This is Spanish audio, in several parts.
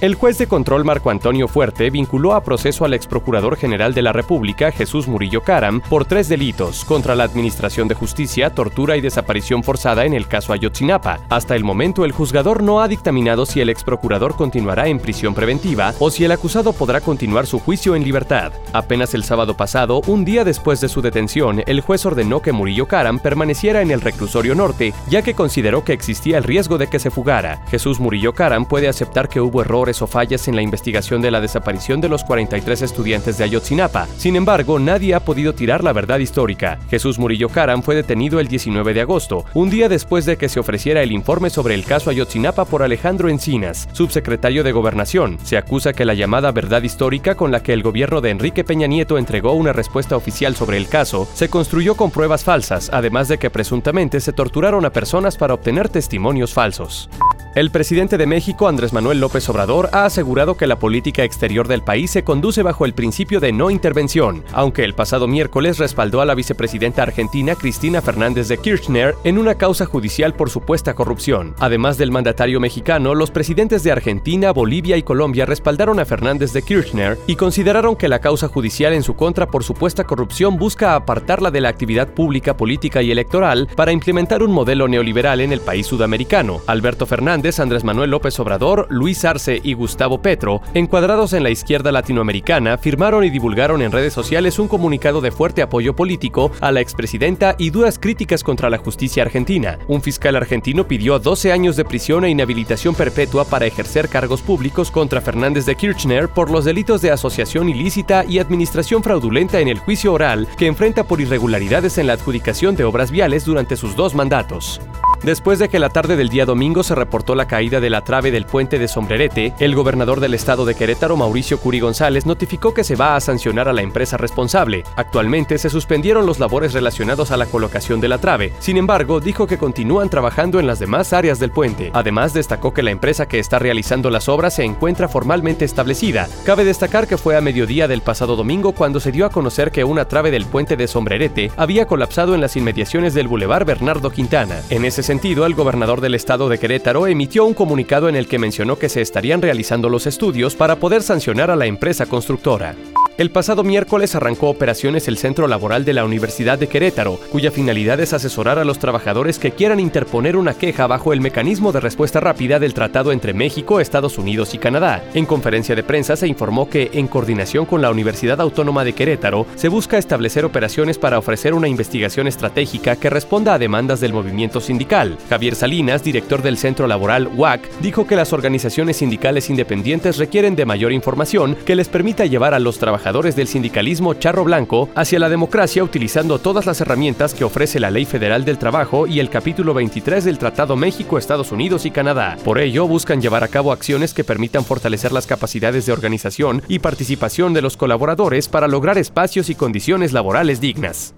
El juez de control Marco Antonio Fuerte vinculó a proceso al ex procurador general de la República, Jesús Murillo Caram, por tres delitos contra la Administración de Justicia, tortura y desaparición forzada en el caso Ayotzinapa. Hasta el momento, el juzgador no ha dictaminado si el ex procurador continuará en prisión preventiva o si el acusado podrá continuar su juicio en libertad. Apenas el sábado pasado, un día después de su detención, el juez ordenó que Murillo Caram permaneciera en el reclusorio norte, ya que consideró que existía el riesgo de que se fugara. Jesús Murillo Caram puede aceptar que hubo errores o fallas en la investigación de la desaparición de los 43 estudiantes de Ayotzinapa. Sin embargo, nadie ha podido tirar la verdad histórica. Jesús Murillo Caram fue detenido el 19 de agosto, un día después de que se ofreciera el informe sobre el caso Ayotzinapa por Alejandro Encinas, subsecretario de Gobernación. Se acusa que la llamada verdad histórica con la que el gobierno de Enrique Peña Nieto entregó una respuesta oficial sobre el caso se construyó con pruebas falsas, además de que presuntamente se torturaron a personas para obtener testimonios falsos. El presidente de México, Andrés Manuel López Obrador, ha asegurado que la política exterior del país se conduce bajo el principio de no intervención, aunque el pasado miércoles respaldó a la vicepresidenta argentina Cristina Fernández de Kirchner en una causa judicial por supuesta corrupción. Además del mandatario mexicano, los presidentes de Argentina, Bolivia y Colombia respaldaron a Fernández de Kirchner y consideraron que la causa judicial en su contra por supuesta corrupción busca apartarla de la actividad pública, política y electoral para implementar un modelo neoliberal en el país sudamericano. Alberto Fernández Andrés Manuel López Obrador, Luis Arce y Gustavo Petro, encuadrados en la izquierda latinoamericana, firmaron y divulgaron en redes sociales un comunicado de fuerte apoyo político a la expresidenta y duras críticas contra la justicia argentina. Un fiscal argentino pidió 12 años de prisión e inhabilitación perpetua para ejercer cargos públicos contra Fernández de Kirchner por los delitos de asociación ilícita y administración fraudulenta en el juicio oral que enfrenta por irregularidades en la adjudicación de obras viales durante sus dos mandatos. Después de que la tarde del día domingo se reportó la caída de la trave del puente de Sombrerete, el gobernador del estado de Querétaro, Mauricio Curi González, notificó que se va a sancionar a la empresa responsable. Actualmente se suspendieron los labores relacionados a la colocación de la trave. Sin embargo, dijo que continúan trabajando en las demás áreas del puente. Además, destacó que la empresa que está realizando las obras se encuentra formalmente establecida. Cabe destacar que fue a mediodía del pasado domingo cuando se dio a conocer que una trave del puente de Sombrerete había colapsado en las inmediaciones del Boulevard Bernardo Quintana. En ese sentido, el gobernador del estado de Querétaro emitió un comunicado en el que mencionó que se estarían realizando los estudios para poder sancionar a la empresa constructora. El pasado miércoles arrancó operaciones el Centro Laboral de la Universidad de Querétaro, cuya finalidad es asesorar a los trabajadores que quieran interponer una queja bajo el mecanismo de respuesta rápida del tratado entre México, Estados Unidos y Canadá. En conferencia de prensa se informó que, en coordinación con la Universidad Autónoma de Querétaro, se busca establecer operaciones para ofrecer una investigación estratégica que responda a demandas del movimiento sindical. Javier Salinas, director del Centro Laboral WAC, dijo que las organizaciones sindicales independientes requieren de mayor información que les permita llevar a los del sindicalismo charro blanco hacia la democracia utilizando todas las herramientas que ofrece la Ley Federal del Trabajo y el capítulo 23 del Tratado México, Estados Unidos y Canadá. Por ello, buscan llevar a cabo acciones que permitan fortalecer las capacidades de organización y participación de los colaboradores para lograr espacios y condiciones laborales dignas.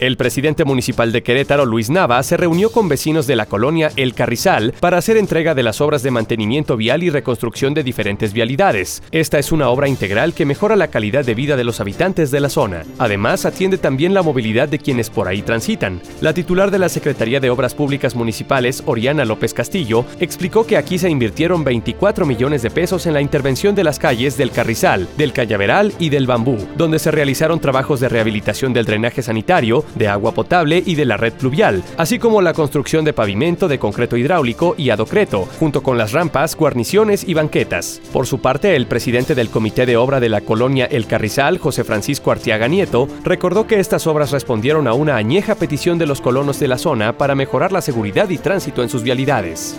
El presidente municipal de Querétaro, Luis Nava, se reunió con vecinos de la colonia El Carrizal para hacer entrega de las obras de mantenimiento vial y reconstrucción de diferentes vialidades. Esta es una obra integral que mejora la calidad de vida de los habitantes de la zona. Además, atiende también la movilidad de quienes por ahí transitan. La titular de la Secretaría de Obras Públicas Municipales, Oriana López Castillo, explicó que aquí se invirtieron 24 millones de pesos en la intervención de las calles del Carrizal, del Callaveral y del Bambú, donde se realizaron trabajos de rehabilitación del drenaje sanitario, de agua potable y de la red pluvial, así como la construcción de pavimento de concreto hidráulico y adocreto, junto con las rampas, guarniciones y banquetas. Por su parte, el presidente del Comité de Obra de la colonia El Carrizal, José Francisco Artiaga Nieto, recordó que estas obras respondieron a una añeja petición de los colonos de la zona para mejorar la seguridad y tránsito en sus vialidades.